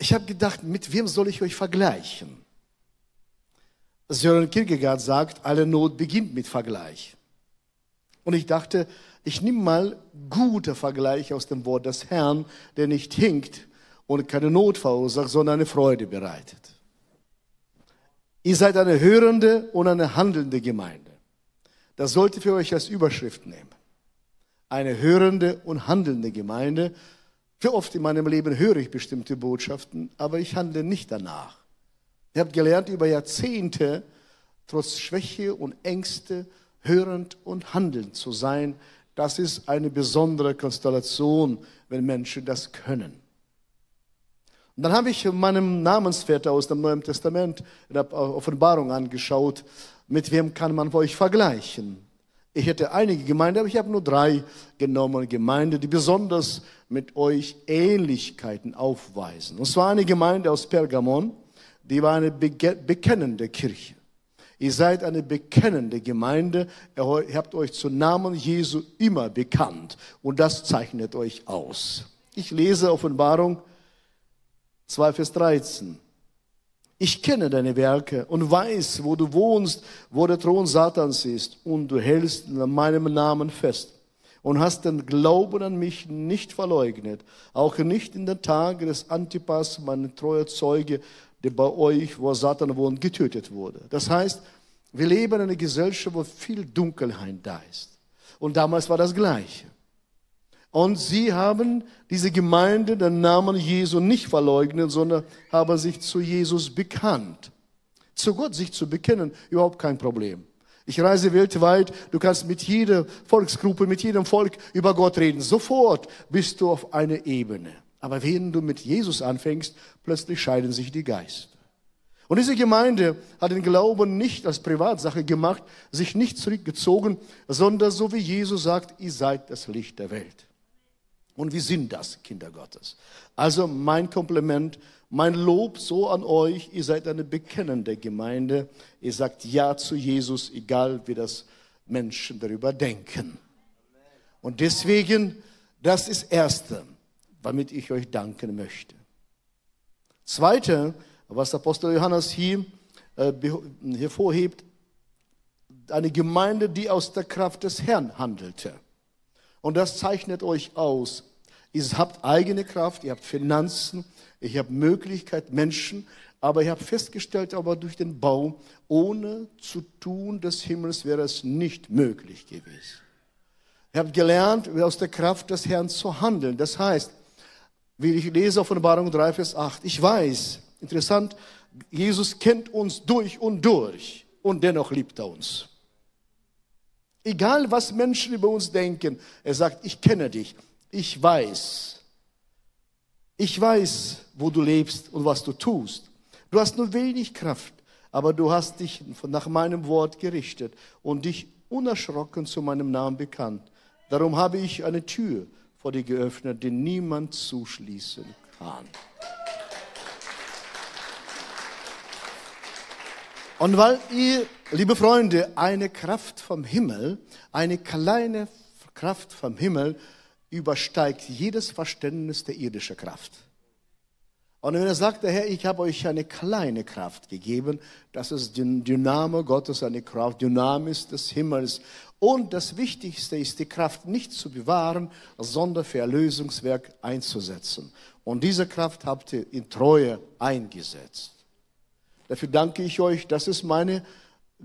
ich habe gedacht, mit wem soll ich euch vergleichen? Sören Kierkegaard sagt, alle Not beginnt mit Vergleich. Und ich dachte, ich nehme mal gute Vergleich aus dem Wort des Herrn, der nicht hinkt und keine Not verursacht, sondern eine Freude bereitet. Ihr seid eine hörende und eine handelnde Gemeinde. Das sollte für euch als Überschrift nehmen. Eine hörende und handelnde Gemeinde. Wie oft in meinem Leben höre ich bestimmte Botschaften, aber ich handle nicht danach. Ihr habt gelernt, über Jahrzehnte, trotz Schwäche und Ängste, hörend und handelnd zu sein. Das ist eine besondere Konstellation, wenn Menschen das können. Und dann habe ich meinem Namensvetter aus dem Neuen Testament in der Offenbarung angeschaut, mit wem kann man euch vergleichen. Ich hätte einige Gemeinden, aber ich habe nur drei genommen, Gemeinden, die besonders mit euch Ähnlichkeiten aufweisen. Und zwar eine Gemeinde aus Pergamon, die war eine bekennende Kirche. Ihr seid eine bekennende Gemeinde. Ihr habt euch zum Namen Jesu immer bekannt. Und das zeichnet euch aus. Ich lese Offenbarung 2, Vers 13. Ich kenne deine Werke und weiß, wo du wohnst, wo der Thron Satans ist. Und du hältst an meinem Namen fest und hast den Glauben an mich nicht verleugnet, auch nicht in den Tagen des Antipas, mein treuer Zeuge, der bei euch, wo Satan wohnt, getötet wurde. Das heißt, wir leben in einer Gesellschaft, wo viel Dunkelheit da ist. Und damals war das Gleiche. Und sie haben diese Gemeinde den Namen Jesu nicht verleugnet, sondern haben sich zu Jesus bekannt. Zu Gott sich zu bekennen, überhaupt kein Problem. Ich reise weltweit, du kannst mit jeder Volksgruppe, mit jedem Volk über Gott reden. Sofort bist du auf einer Ebene. Aber wenn du mit Jesus anfängst, plötzlich scheiden sich die Geister. Und diese Gemeinde hat den Glauben nicht als Privatsache gemacht, sich nicht zurückgezogen, sondern so wie Jesus sagt, ihr seid das Licht der Welt. Und wir sind das, Kinder Gottes. Also mein Kompliment, mein Lob so an euch, ihr seid eine bekennende Gemeinde. Ihr sagt Ja zu Jesus, egal wie das Menschen darüber denken. Und deswegen, das ist Erste womit ich euch danken möchte. Zweite, was Apostel Johannes hier äh, hervorhebt, eine Gemeinde, die aus der Kraft des Herrn handelte. Und das zeichnet euch aus. Ihr habt eigene Kraft, ihr habt Finanzen, ihr habt Möglichkeit, Menschen, aber ihr habt festgestellt, aber durch den Bau, ohne zu tun des Himmels wäre es nicht möglich gewesen. Ihr habt gelernt, aus der Kraft des Herrn zu handeln. Das heißt, wie ich lese Offenbarung 3, Vers 8. Ich weiß, interessant, Jesus kennt uns durch und durch und dennoch liebt er uns. Egal, was Menschen über uns denken, er sagt, ich kenne dich, ich weiß. Ich weiß, wo du lebst und was du tust. Du hast nur wenig Kraft, aber du hast dich nach meinem Wort gerichtet und dich unerschrocken zu meinem Namen bekannt. Darum habe ich eine Tür vor dir geöffnet, den niemand zuschließen kann. Und weil ihr, liebe Freunde, eine Kraft vom Himmel, eine kleine Kraft vom Himmel übersteigt jedes Verständnis der irdischen Kraft. Und wenn er sagt, der Herr, ich habe euch eine kleine Kraft gegeben, das ist die Dynamo Gottes, eine Kraft, Dynamis des Himmels. Und das Wichtigste ist, die Kraft nicht zu bewahren, sondern für Erlösungswerk einzusetzen. Und diese Kraft habt ihr in Treue eingesetzt. Dafür danke ich euch. Das ist meine,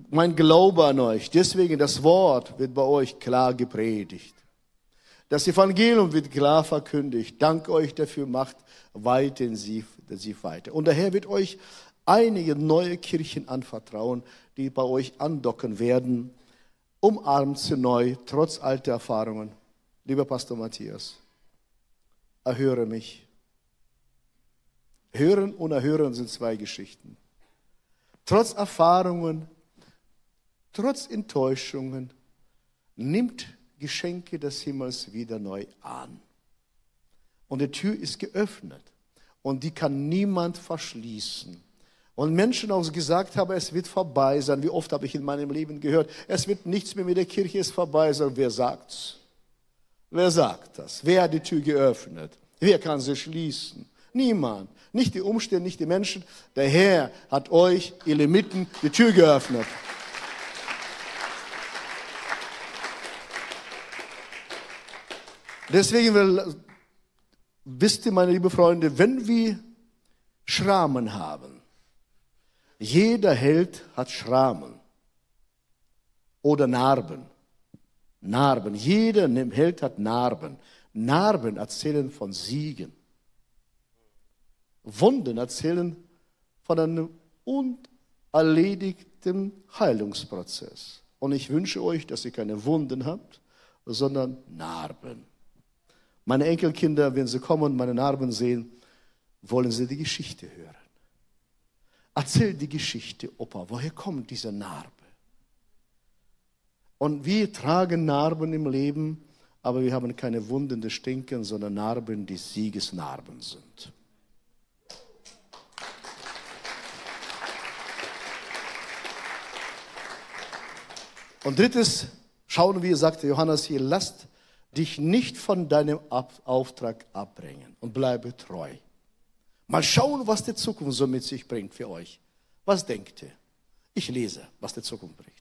mein Glaube an euch. Deswegen, das Wort wird bei euch klar gepredigt. Das Evangelium wird klar verkündigt. Danke euch dafür, macht weiter intensiv, intensiv weiter. Und der Herr wird euch einige neue Kirchen anvertrauen, die bei euch andocken werden umarmt sie neu, trotz alter Erfahrungen. Lieber Pastor Matthias, erhöre mich. Hören und erhören sind zwei Geschichten. Trotz Erfahrungen, trotz Enttäuschungen, nimmt Geschenke des Himmels wieder neu an. Und die Tür ist geöffnet und die kann niemand verschließen. Und Menschen auch gesagt haben, es wird vorbei sein. Wie oft habe ich in meinem Leben gehört, es wird nichts mehr mit der Kirche, ist vorbei sein. Wer sagt's? Wer sagt das? Wer hat die Tür geöffnet? Wer kann sie schließen? Niemand. Nicht die Umstände, nicht die Menschen. Der Herr hat euch, ihr Limiten, die Tür geöffnet. Deswegen will, wisst ihr, meine lieben Freunde, wenn wir Schramen haben, jeder Held hat Schramen oder Narben. Narben. Jeder Held hat Narben. Narben erzählen von Siegen. Wunden erzählen von einem unerledigten Heilungsprozess. Und ich wünsche euch, dass ihr keine Wunden habt, sondern Narben. Meine Enkelkinder, wenn sie kommen und meine Narben sehen, wollen sie die Geschichte hören. Erzähl die Geschichte, Opa, woher kommt diese Narbe? Und wir tragen Narben im Leben, aber wir haben keine Wunden, die stinken, sondern Narben, die Siegesnarben sind. Und drittes, schauen wir, sagte Johannes hier, lasst dich nicht von deinem Auftrag abbringen und bleibe treu. Mal schauen, was die Zukunft so mit sich bringt für euch. Was denkt ihr? Ich lese, was die Zukunft bringt.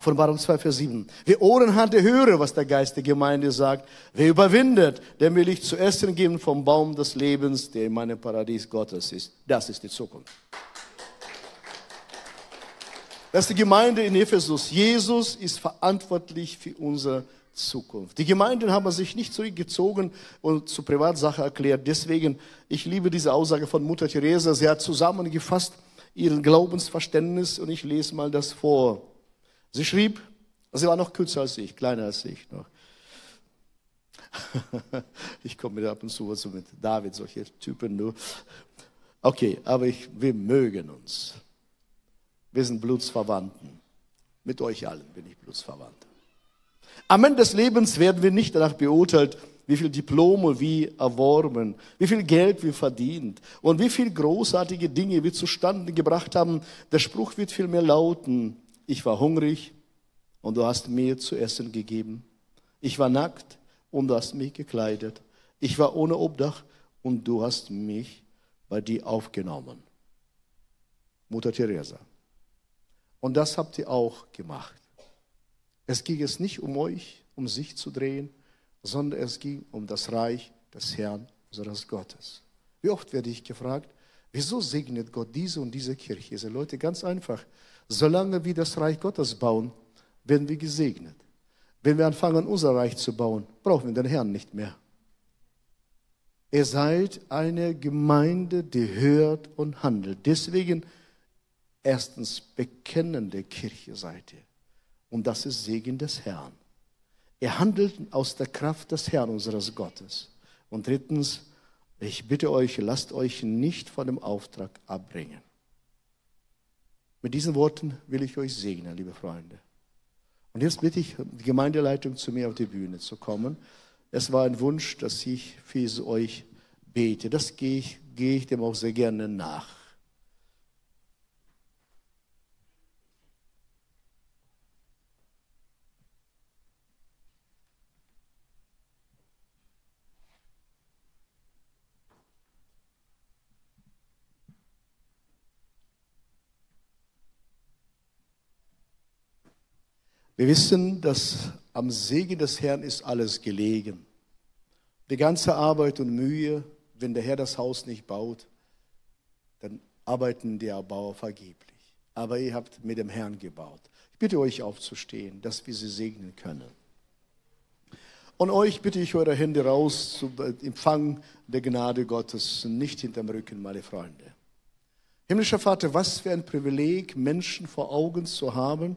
Offenbarung 2, Vers 7. Wer Ohren hat, der höre, was der Geist der Gemeinde sagt. Wer überwindet, dem will ich zu essen geben vom Baum des Lebens, der in meinem Paradies Gottes ist. Das ist die Zukunft. Das ist die Gemeinde in Ephesus. Jesus ist verantwortlich für unsere Zukunft. Die Gemeinden haben sich nicht zurückgezogen und zur Privatsache erklärt. Deswegen, ich liebe diese Aussage von Mutter Teresa. Sie hat zusammengefasst ihren Glaubensverständnis und ich lese mal das vor. Sie schrieb, sie war noch kürzer als ich, kleiner als ich noch. ich komme mir ab und zu so mit David, solche Typen nur. Okay, aber ich, wir mögen uns. Wir sind Blutsverwandten. Mit euch allen bin ich Blutsverwandt. Am Ende des Lebens werden wir nicht danach beurteilt, wie viel Diplome wir erworben, wie viel Geld wir verdient und wie viel großartige Dinge wir zustande gebracht haben. Der Spruch wird vielmehr lauten, ich war hungrig und du hast mir zu essen gegeben. Ich war nackt und du hast mich gekleidet. Ich war ohne Obdach und du hast mich bei dir aufgenommen. Mutter Teresa. Und das habt ihr auch gemacht. Es ging es nicht um euch, um sich zu drehen, sondern es ging um das Reich des Herrn unseres Gottes. Wie oft werde ich gefragt, wieso segnet Gott diese und diese Kirche? Diese Leute ganz einfach. Solange wir das Reich Gottes bauen, werden wir gesegnet. Wenn wir anfangen, unser Reich zu bauen, brauchen wir den Herrn nicht mehr. Ihr seid eine Gemeinde, die hört und handelt. Deswegen erstens bekennende Kirche seid ihr. Und das ist Segen des Herrn. Ihr handelt aus der Kraft des Herrn unseres Gottes. Und drittens, ich bitte euch, lasst euch nicht von dem Auftrag abbringen. Mit diesen Worten will ich euch segnen, liebe Freunde. Und jetzt bitte ich die Gemeindeleitung zu mir auf die Bühne zu kommen. Es war ein Wunsch, dass ich für euch bete. Das gehe ich, gehe ich dem auch sehr gerne nach. Wir wissen, dass am Segen des Herrn ist alles gelegen. Die ganze Arbeit und Mühe, wenn der Herr das Haus nicht baut, dann arbeiten die Erbauer vergeblich. Aber ihr habt mit dem Herrn gebaut. Ich bitte euch aufzustehen, dass wir sie segnen können. Und euch bitte ich eure Hände raus zum Empfang der Gnade Gottes, nicht hinterm Rücken, meine Freunde. Himmlischer Vater, was für ein Privileg, Menschen vor Augen zu haben,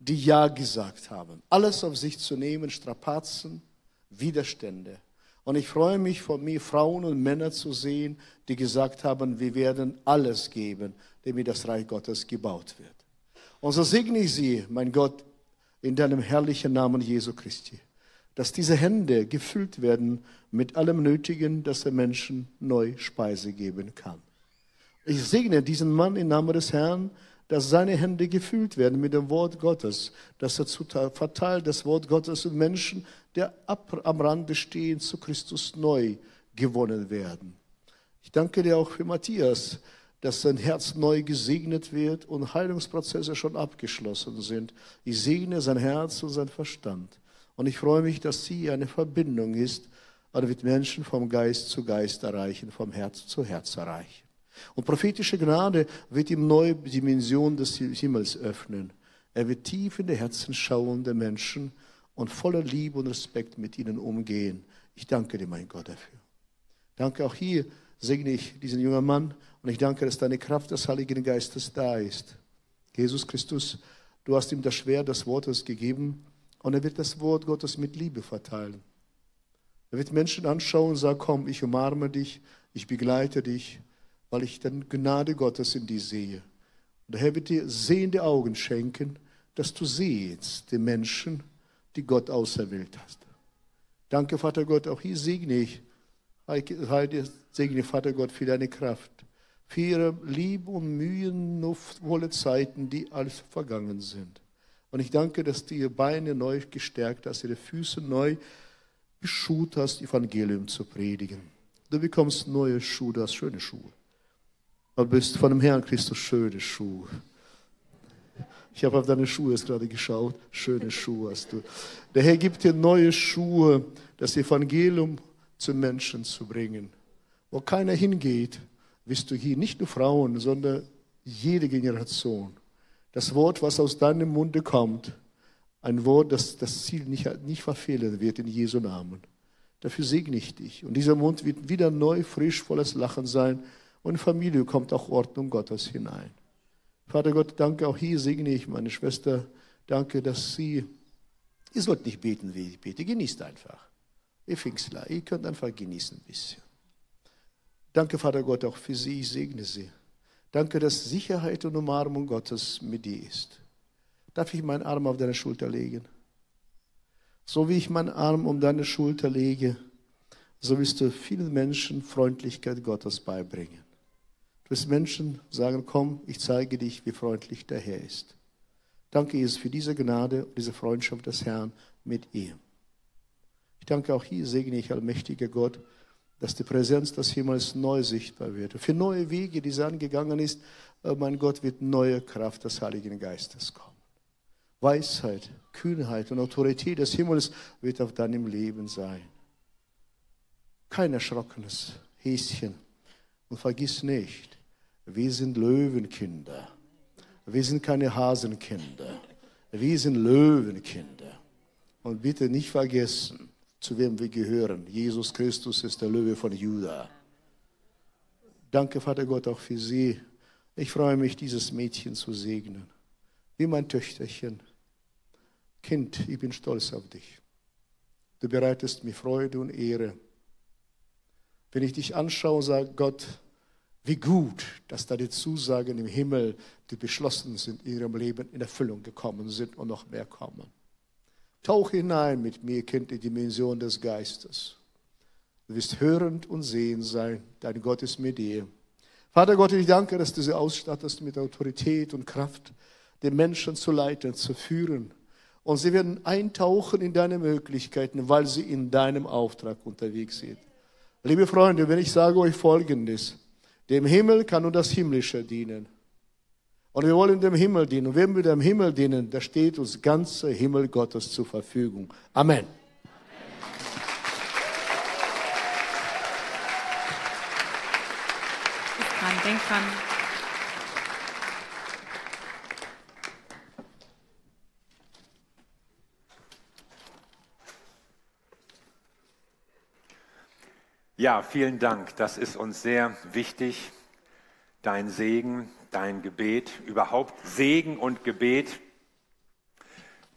die Ja gesagt haben. Alles auf sich zu nehmen, Strapazen, Widerstände. Und ich freue mich, von mir Frauen und Männer zu sehen, die gesagt haben, wir werden alles geben, damit das Reich Gottes gebaut wird. Und so segne ich sie, mein Gott, in deinem herrlichen Namen Jesu Christi, dass diese Hände gefüllt werden mit allem Nötigen, dass der Menschen neu Speise geben kann. Ich segne diesen Mann im Namen des Herrn, dass seine Hände gefüllt werden mit dem Wort Gottes, dass er verteilt das Wort Gottes und Menschen, die ab, am Rande stehen, zu Christus neu gewonnen werden. Ich danke dir auch für Matthias, dass sein Herz neu gesegnet wird und Heilungsprozesse schon abgeschlossen sind. Ich segne sein Herz und sein Verstand. Und ich freue mich, dass sie eine Verbindung ist, oder wird Menschen vom Geist zu Geist erreichen, vom Herz zu Herz erreichen. Und prophetische Gnade wird ihm neue Dimensionen des Himmels öffnen. Er wird tief in die Herzen schauen der Menschen und voller Liebe und Respekt mit ihnen umgehen. Ich danke dir, mein Gott, dafür. Danke auch hier, segne ich diesen jungen Mann und ich danke, dass deine Kraft des Heiligen Geistes da ist. Jesus Christus, du hast ihm das Schwert des Wortes gegeben und er wird das Wort Gottes mit Liebe verteilen. Er wird Menschen anschauen und sagen, komm, ich umarme dich, ich begleite dich, weil ich dann Gnade Gottes in dir sehe. Und der Herr wird dir sehende Augen schenken, dass du siehst die Menschen, die Gott auserwählt hast. Danke, Vater Gott, auch hier segne ich, segne Vater Gott für deine Kraft, für ihre Liebe und mühenvolle Zeiten, die alles vergangen sind. Und ich danke, dass du ihre Beine neu gestärkt hast, ihre Füße neu geschult hast, Evangelium zu predigen. Du bekommst neue Schuhe, du hast schöne Schuhe. Du bist von dem Herrn Christus schöne Schuhe. Ich habe auf deine Schuhe jetzt gerade geschaut. Schöne Schuhe hast du. Der Herr gibt dir neue Schuhe, das Evangelium zu Menschen zu bringen. Wo keiner hingeht, wirst du hier nicht nur Frauen, sondern jede Generation. Das Wort, was aus deinem Munde kommt, ein Wort, das das Ziel nicht, nicht verfehlen wird in Jesu Namen. Dafür segne ich dich. Und dieser Mund wird wieder neu, frisch, volles Lachen sein. Und Familie kommt auch Ordnung Gottes hinein. Vater Gott, danke, auch hier segne ich meine Schwester. Danke, dass sie, ihr sollt nicht beten, wie ich bete, genießt einfach. Ihr Pfingstler, ihr könnt einfach genießen ein bisschen. Danke, Vater Gott, auch für sie, ich segne sie. Danke, dass Sicherheit und Umarmung Gottes mit dir ist. Darf ich meinen Arm auf deine Schulter legen? So wie ich meinen Arm um deine Schulter lege, so wirst du vielen Menschen Freundlichkeit Gottes beibringen. Wirst Menschen sagen, komm, ich zeige dich, wie freundlich der Herr ist. Danke, Jesus, für diese Gnade und diese Freundschaft des Herrn mit ihr. Ich danke auch hier, segne ich, allmächtiger Gott, dass die Präsenz des Himmels neu sichtbar wird. Für neue Wege, die sie angegangen ist, oh mein Gott, wird neue Kraft des Heiligen Geistes kommen. Weisheit, Kühnheit und Autorität des Himmels wird auf deinem Leben sein. Kein erschrockenes Häschen. Und vergiss nicht, wir sind Löwenkinder. Wir sind keine Hasenkinder. Wir sind Löwenkinder. Und bitte nicht vergessen, zu wem wir gehören. Jesus Christus ist der Löwe von Juda. Danke, Vater Gott, auch für Sie. Ich freue mich, dieses Mädchen zu segnen. Wie mein Töchterchen. Kind, ich bin stolz auf dich. Du bereitest mir Freude und Ehre. Wenn ich dich anschaue, sagt Gott, wie gut, dass da die Zusagen im Himmel, die beschlossen sind in ihrem Leben, in Erfüllung gekommen sind und noch mehr kommen. Tauch hinein mit mir, Kind, in die Dimension des Geistes. Du wirst hörend und sehend sein. Dein Gott ist mit dir. Vater Gott, ich danke, dass du sie ausstattest mit Autorität und Kraft, den Menschen zu leiten, zu führen und sie werden eintauchen in deine Möglichkeiten, weil sie in deinem Auftrag unterwegs sind. Liebe Freunde, wenn ich sage euch Folgendes, dem Himmel kann nur das Himmlische dienen. Und wir wollen dem Himmel dienen. Und wenn wir dem Himmel dienen, da steht uns ganze Himmel Gottes zur Verfügung. Amen. Denk dran. Ja, vielen Dank. Das ist uns sehr wichtig. Dein Segen, dein Gebet, überhaupt Segen und Gebet.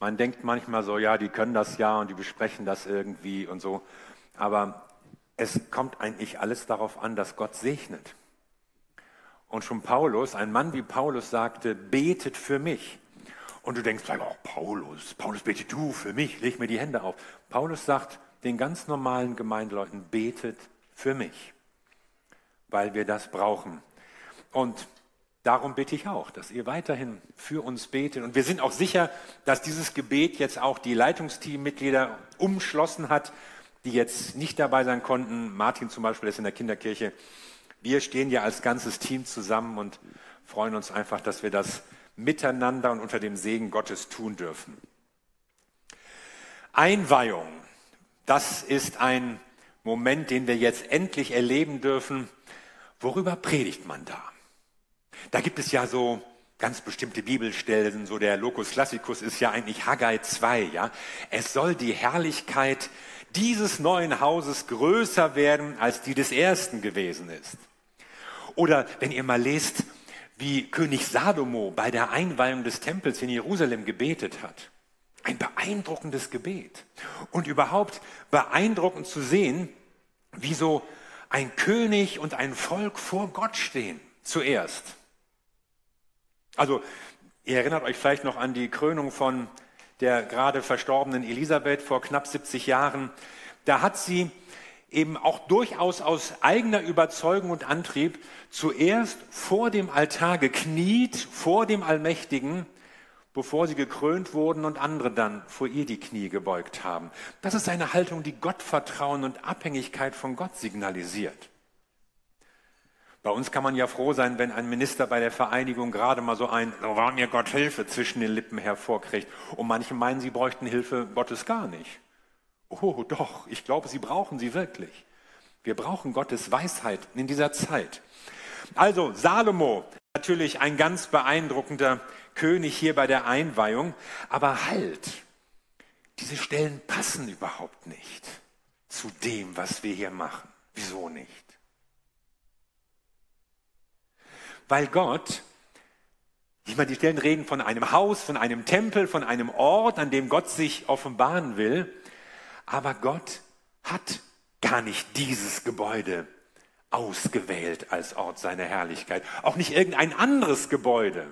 Man denkt manchmal so, ja, die können das ja und die besprechen das irgendwie und so. Aber es kommt eigentlich alles darauf an, dass Gott segnet. Und schon Paulus, ein Mann wie Paulus sagte, betet für mich. Und du denkst, oh, Paulus, Paulus, bete du für mich, leg mir die Hände auf. Paulus sagt den ganz normalen Gemeindeleuten, betet für mich, weil wir das brauchen. Und darum bitte ich auch, dass ihr weiterhin für uns betet. Und wir sind auch sicher, dass dieses Gebet jetzt auch die Leitungsteammitglieder umschlossen hat, die jetzt nicht dabei sein konnten. Martin zum Beispiel ist in der Kinderkirche. Wir stehen ja als ganzes Team zusammen und freuen uns einfach, dass wir das miteinander und unter dem Segen Gottes tun dürfen. Einweihung, das ist ein Moment, den wir jetzt endlich erleben dürfen. Worüber predigt man da? Da gibt es ja so ganz bestimmte Bibelstellen, so der Locus Classicus ist ja eigentlich Haggai 2, ja. Es soll die Herrlichkeit dieses neuen Hauses größer werden, als die des ersten gewesen ist. Oder wenn ihr mal lest, wie König Salomo bei der Einweihung des Tempels in Jerusalem gebetet hat. Ein beeindruckendes Gebet. Und überhaupt beeindruckend zu sehen, wie so ein König und ein Volk vor Gott stehen. Zuerst. Also, ihr erinnert euch vielleicht noch an die Krönung von der gerade verstorbenen Elisabeth vor knapp 70 Jahren. Da hat sie eben auch durchaus aus eigener Überzeugung und Antrieb zuerst vor dem Altar gekniet, vor dem Allmächtigen, bevor sie gekrönt wurden und andere dann vor ihr die Knie gebeugt haben. Das ist eine Haltung, die Gottvertrauen und Abhängigkeit von Gott signalisiert. Bei uns kann man ja froh sein, wenn ein Minister bei der Vereinigung gerade mal so ein, so war mir Gott Hilfe zwischen den Lippen hervorkriegt. Und manche meinen, sie bräuchten Hilfe Gottes gar nicht. Oh doch, ich glaube, sie brauchen sie wirklich. Wir brauchen Gottes Weisheit in dieser Zeit. Also Salomo, natürlich ein ganz beeindruckender König hier bei der Einweihung, aber halt, diese Stellen passen überhaupt nicht zu dem, was wir hier machen. Wieso nicht? Weil Gott, ich meine, die Stellen reden von einem Haus, von einem Tempel, von einem Ort, an dem Gott sich offenbaren will. Aber Gott hat gar nicht dieses Gebäude ausgewählt als Ort seiner Herrlichkeit. Auch nicht irgendein anderes Gebäude.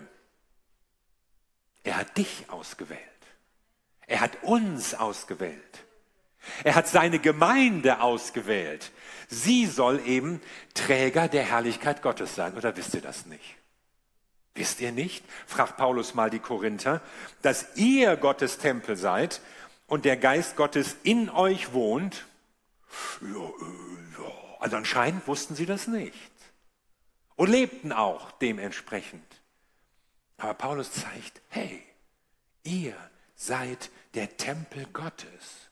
Er hat dich ausgewählt. Er hat uns ausgewählt. Er hat seine Gemeinde ausgewählt. Sie soll eben Träger der Herrlichkeit Gottes sein. Oder wisst ihr das nicht? Wisst ihr nicht, fragt Paulus mal die Korinther, dass ihr Gottes Tempel seid und der Geist Gottes in euch wohnt? Ja, ja. Also anscheinend wussten sie das nicht. Und lebten auch dementsprechend. Aber Paulus zeigt, hey, ihr seid der Tempel Gottes.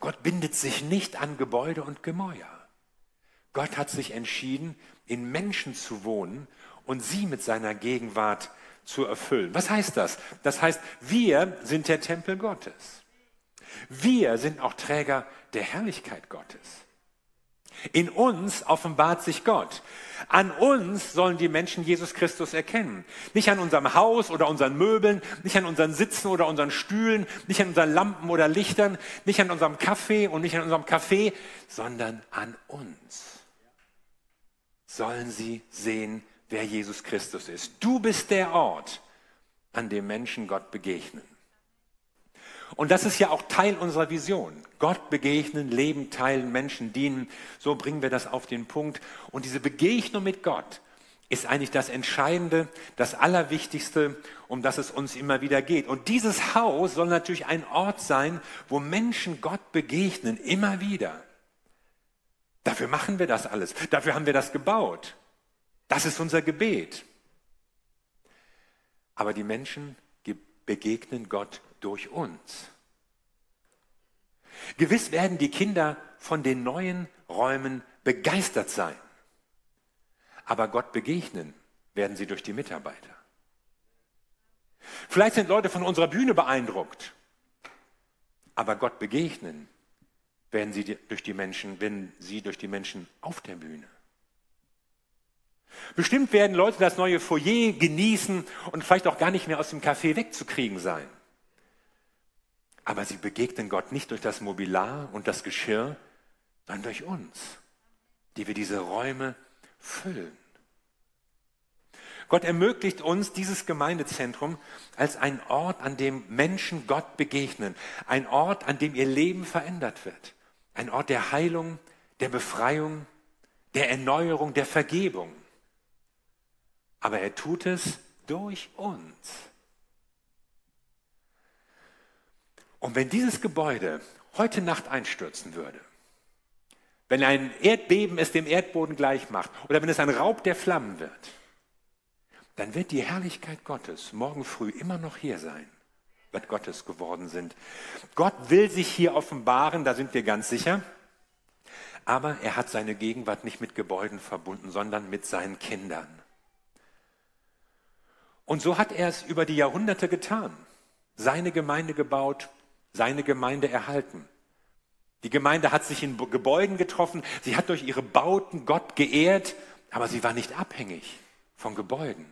Gott bindet sich nicht an Gebäude und Gemäuer. Gott hat sich entschieden, in Menschen zu wohnen und sie mit seiner Gegenwart zu erfüllen. Was heißt das? Das heißt, wir sind der Tempel Gottes. Wir sind auch Träger der Herrlichkeit Gottes. In uns offenbart sich Gott. An uns sollen die Menschen Jesus Christus erkennen. Nicht an unserem Haus oder unseren Möbeln, nicht an unseren Sitzen oder unseren Stühlen, nicht an unseren Lampen oder Lichtern, nicht an unserem Kaffee und nicht an unserem Kaffee, sondern an uns. Sollen sie sehen, wer Jesus Christus ist. Du bist der Ort, an dem Menschen Gott begegnen. Und das ist ja auch Teil unserer Vision. Gott begegnen, leben, teilen, Menschen dienen. So bringen wir das auf den Punkt. Und diese Begegnung mit Gott ist eigentlich das Entscheidende, das Allerwichtigste, um das es uns immer wieder geht. Und dieses Haus soll natürlich ein Ort sein, wo Menschen Gott begegnen, immer wieder. Dafür machen wir das alles. Dafür haben wir das gebaut. Das ist unser Gebet. Aber die Menschen begegnen Gott durch uns. Gewiss werden die Kinder von den neuen Räumen begeistert sein. Aber Gott begegnen werden sie durch die Mitarbeiter. Vielleicht sind Leute von unserer Bühne beeindruckt, aber Gott begegnen werden sie durch die Menschen, wenn sie durch die Menschen auf der Bühne. Bestimmt werden Leute das neue Foyer genießen und vielleicht auch gar nicht mehr aus dem Café wegzukriegen sein. Aber sie begegnen Gott nicht durch das Mobiliar und das Geschirr, sondern durch uns, die wir diese Räume füllen. Gott ermöglicht uns dieses Gemeindezentrum als ein Ort, an dem Menschen Gott begegnen, ein Ort, an dem ihr Leben verändert wird, ein Ort der Heilung, der Befreiung, der Erneuerung, der Vergebung. Aber er tut es durch uns. Und wenn dieses Gebäude heute Nacht einstürzen würde, wenn ein Erdbeben es dem Erdboden gleich macht oder wenn es ein Raub der Flammen wird, dann wird die Herrlichkeit Gottes morgen früh immer noch hier sein, wird Gottes geworden sind. Gott will sich hier offenbaren, da sind wir ganz sicher. Aber er hat seine Gegenwart nicht mit Gebäuden verbunden, sondern mit seinen Kindern. Und so hat er es über die Jahrhunderte getan. Seine Gemeinde gebaut, seine Gemeinde erhalten. Die Gemeinde hat sich in Gebäuden getroffen, sie hat durch ihre Bauten Gott geehrt, aber sie war nicht abhängig von Gebäuden.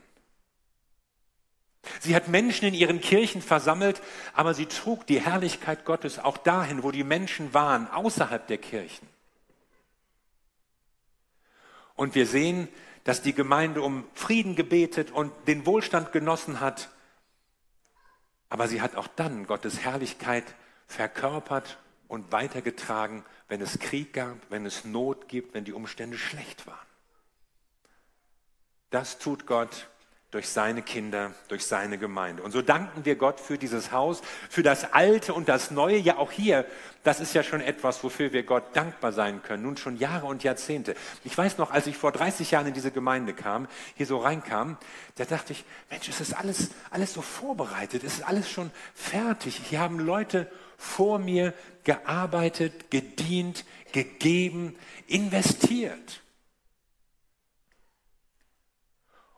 Sie hat Menschen in ihren Kirchen versammelt, aber sie trug die Herrlichkeit Gottes auch dahin, wo die Menschen waren, außerhalb der Kirchen. Und wir sehen, dass die Gemeinde um Frieden gebetet und den Wohlstand genossen hat. Aber sie hat auch dann Gottes Herrlichkeit verkörpert und weitergetragen, wenn es Krieg gab, wenn es Not gibt, wenn die Umstände schlecht waren. Das tut Gott durch seine Kinder, durch seine Gemeinde. Und so danken wir Gott für dieses Haus, für das Alte und das Neue. Ja, auch hier, das ist ja schon etwas, wofür wir Gott dankbar sein können. Nun schon Jahre und Jahrzehnte. Ich weiß noch, als ich vor 30 Jahren in diese Gemeinde kam, hier so reinkam, da dachte ich, Mensch, es ist alles, alles so vorbereitet, es ist alles schon fertig. Hier haben Leute vor mir gearbeitet, gedient, gegeben, investiert.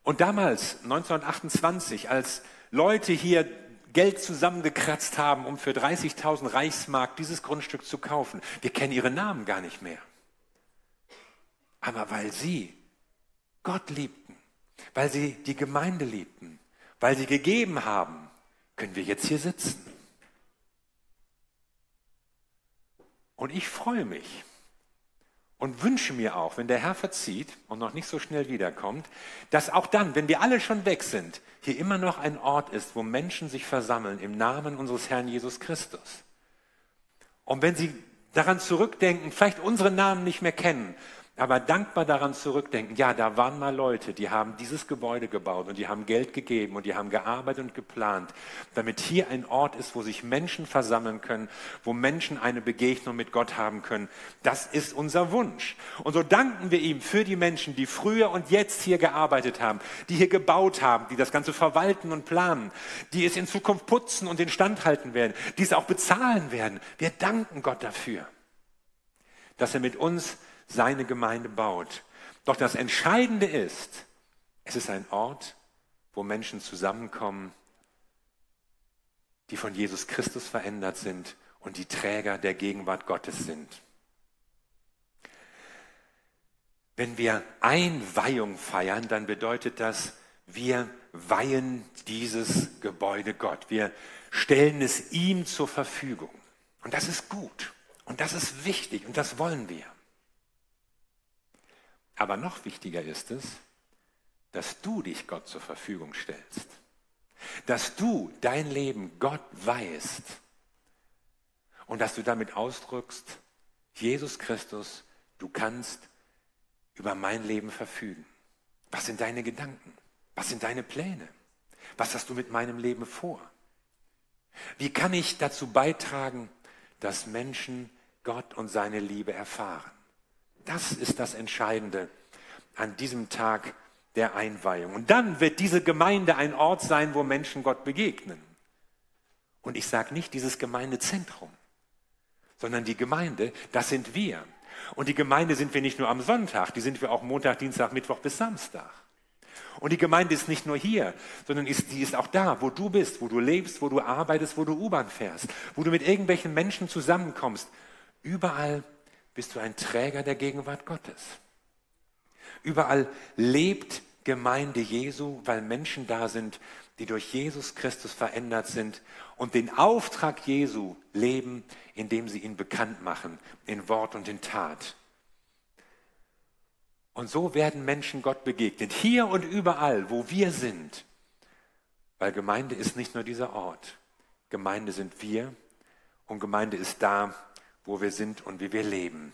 Und damals, 1928, als Leute hier Geld zusammengekratzt haben, um für 30.000 Reichsmark dieses Grundstück zu kaufen, wir kennen ihre Namen gar nicht mehr. Aber weil sie Gott liebten, weil sie die Gemeinde liebten, weil sie gegeben haben, können wir jetzt hier sitzen. Und ich freue mich, und wünsche mir auch, wenn der Herr verzieht und noch nicht so schnell wiederkommt, dass auch dann, wenn wir alle schon weg sind, hier immer noch ein Ort ist, wo Menschen sich versammeln im Namen unseres Herrn Jesus Christus. Und wenn Sie daran zurückdenken, vielleicht unsere Namen nicht mehr kennen, aber dankbar daran zurückdenken, ja, da waren mal Leute, die haben dieses Gebäude gebaut und die haben Geld gegeben und die haben gearbeitet und geplant, damit hier ein Ort ist, wo sich Menschen versammeln können, wo Menschen eine Begegnung mit Gott haben können. Das ist unser Wunsch. Und so danken wir ihm für die Menschen, die früher und jetzt hier gearbeitet haben, die hier gebaut haben, die das Ganze verwalten und planen, die es in Zukunft putzen und instand halten werden, die es auch bezahlen werden. Wir danken Gott dafür, dass er mit uns seine Gemeinde baut. Doch das Entscheidende ist, es ist ein Ort, wo Menschen zusammenkommen, die von Jesus Christus verändert sind und die Träger der Gegenwart Gottes sind. Wenn wir Einweihung feiern, dann bedeutet das, wir weihen dieses Gebäude Gott. Wir stellen es ihm zur Verfügung. Und das ist gut. Und das ist wichtig. Und das wollen wir. Aber noch wichtiger ist es, dass du dich Gott zur Verfügung stellst. Dass du dein Leben Gott weißt. Und dass du damit ausdrückst, Jesus Christus, du kannst über mein Leben verfügen. Was sind deine Gedanken? Was sind deine Pläne? Was hast du mit meinem Leben vor? Wie kann ich dazu beitragen, dass Menschen Gott und seine Liebe erfahren? Das ist das Entscheidende an diesem Tag der Einweihung. Und dann wird diese Gemeinde ein Ort sein, wo Menschen Gott begegnen. Und ich sage nicht dieses Gemeindezentrum, sondern die Gemeinde, das sind wir. Und die Gemeinde sind wir nicht nur am Sonntag, die sind wir auch Montag, Dienstag, Mittwoch bis Samstag. Und die Gemeinde ist nicht nur hier, sondern ist, die ist auch da, wo du bist, wo du lebst, wo du arbeitest, wo du U-Bahn fährst, wo du mit irgendwelchen Menschen zusammenkommst. Überall bist du ein Träger der Gegenwart Gottes. Überall lebt Gemeinde Jesu, weil Menschen da sind, die durch Jesus Christus verändert sind und den Auftrag Jesu leben, indem sie ihn bekannt machen, in Wort und in Tat. Und so werden Menschen Gott begegnet, hier und überall, wo wir sind. Weil Gemeinde ist nicht nur dieser Ort. Gemeinde sind wir und Gemeinde ist da, wo wir sind und wie wir leben.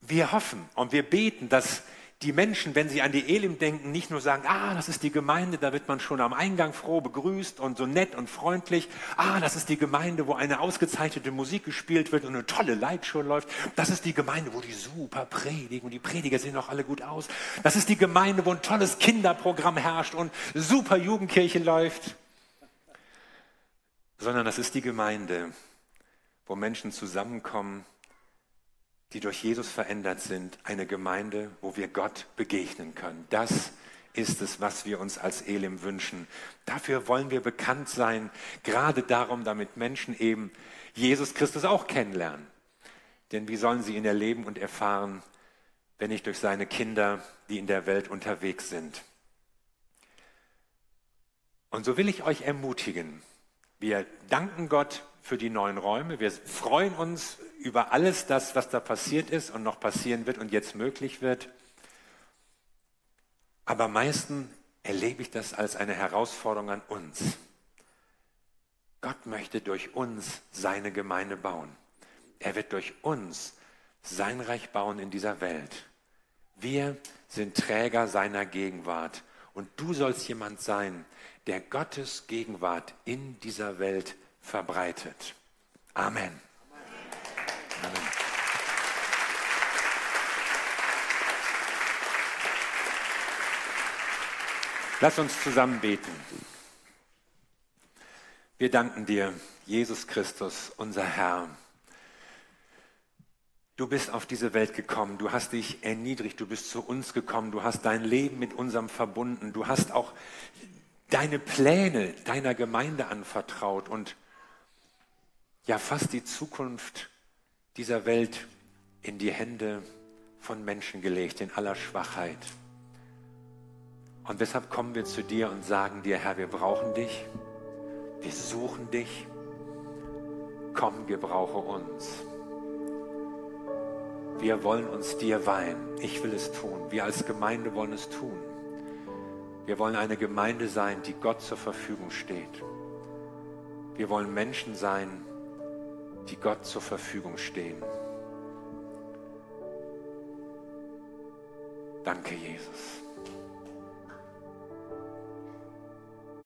Wir hoffen und wir beten, dass die Menschen, wenn sie an die Elim denken, nicht nur sagen, ah, das ist die Gemeinde, da wird man schon am Eingang froh begrüßt und so nett und freundlich. Ah, das ist die Gemeinde, wo eine ausgezeichnete Musik gespielt wird und eine tolle Leitshow läuft. Das ist die Gemeinde, wo die super predigen und die Prediger sehen auch alle gut aus. Das ist die Gemeinde, wo ein tolles Kinderprogramm herrscht und super Jugendkirche läuft. Sondern das ist die Gemeinde, wo Menschen zusammenkommen, die durch Jesus verändert sind, eine Gemeinde, wo wir Gott begegnen können. Das ist es, was wir uns als Elim wünschen. Dafür wollen wir bekannt sein, gerade darum, damit Menschen eben Jesus Christus auch kennenlernen. Denn wie sollen sie ihn erleben und erfahren, wenn nicht durch seine Kinder, die in der Welt unterwegs sind? Und so will ich euch ermutigen. Wir danken Gott für die neuen Räume. Wir freuen uns über alles das, was da passiert ist und noch passieren wird und jetzt möglich wird. Aber am meisten erlebe ich das als eine Herausforderung an uns. Gott möchte durch uns seine Gemeinde bauen. Er wird durch uns sein Reich bauen in dieser Welt. Wir sind Träger seiner Gegenwart. Und du sollst jemand sein, der Gottes Gegenwart in dieser Welt verbreitet. Amen. Amen. Lass uns zusammen beten. Wir danken dir, Jesus Christus, unser Herr. Du bist auf diese Welt gekommen, du hast dich erniedrigt, du bist zu uns gekommen, du hast dein Leben mit unserem verbunden, du hast auch deine Pläne deiner Gemeinde anvertraut und ja fast die Zukunft dieser Welt in die Hände von Menschen gelegt, in aller Schwachheit. Und deshalb kommen wir zu dir und sagen dir, Herr, wir brauchen dich, wir suchen dich, komm, gebrauche uns. Wir wollen uns dir weihen. Ich will es tun. Wir als Gemeinde wollen es tun. Wir wollen eine Gemeinde sein, die Gott zur Verfügung steht. Wir wollen Menschen sein, die Gott zur Verfügung stehen. Danke, Jesus.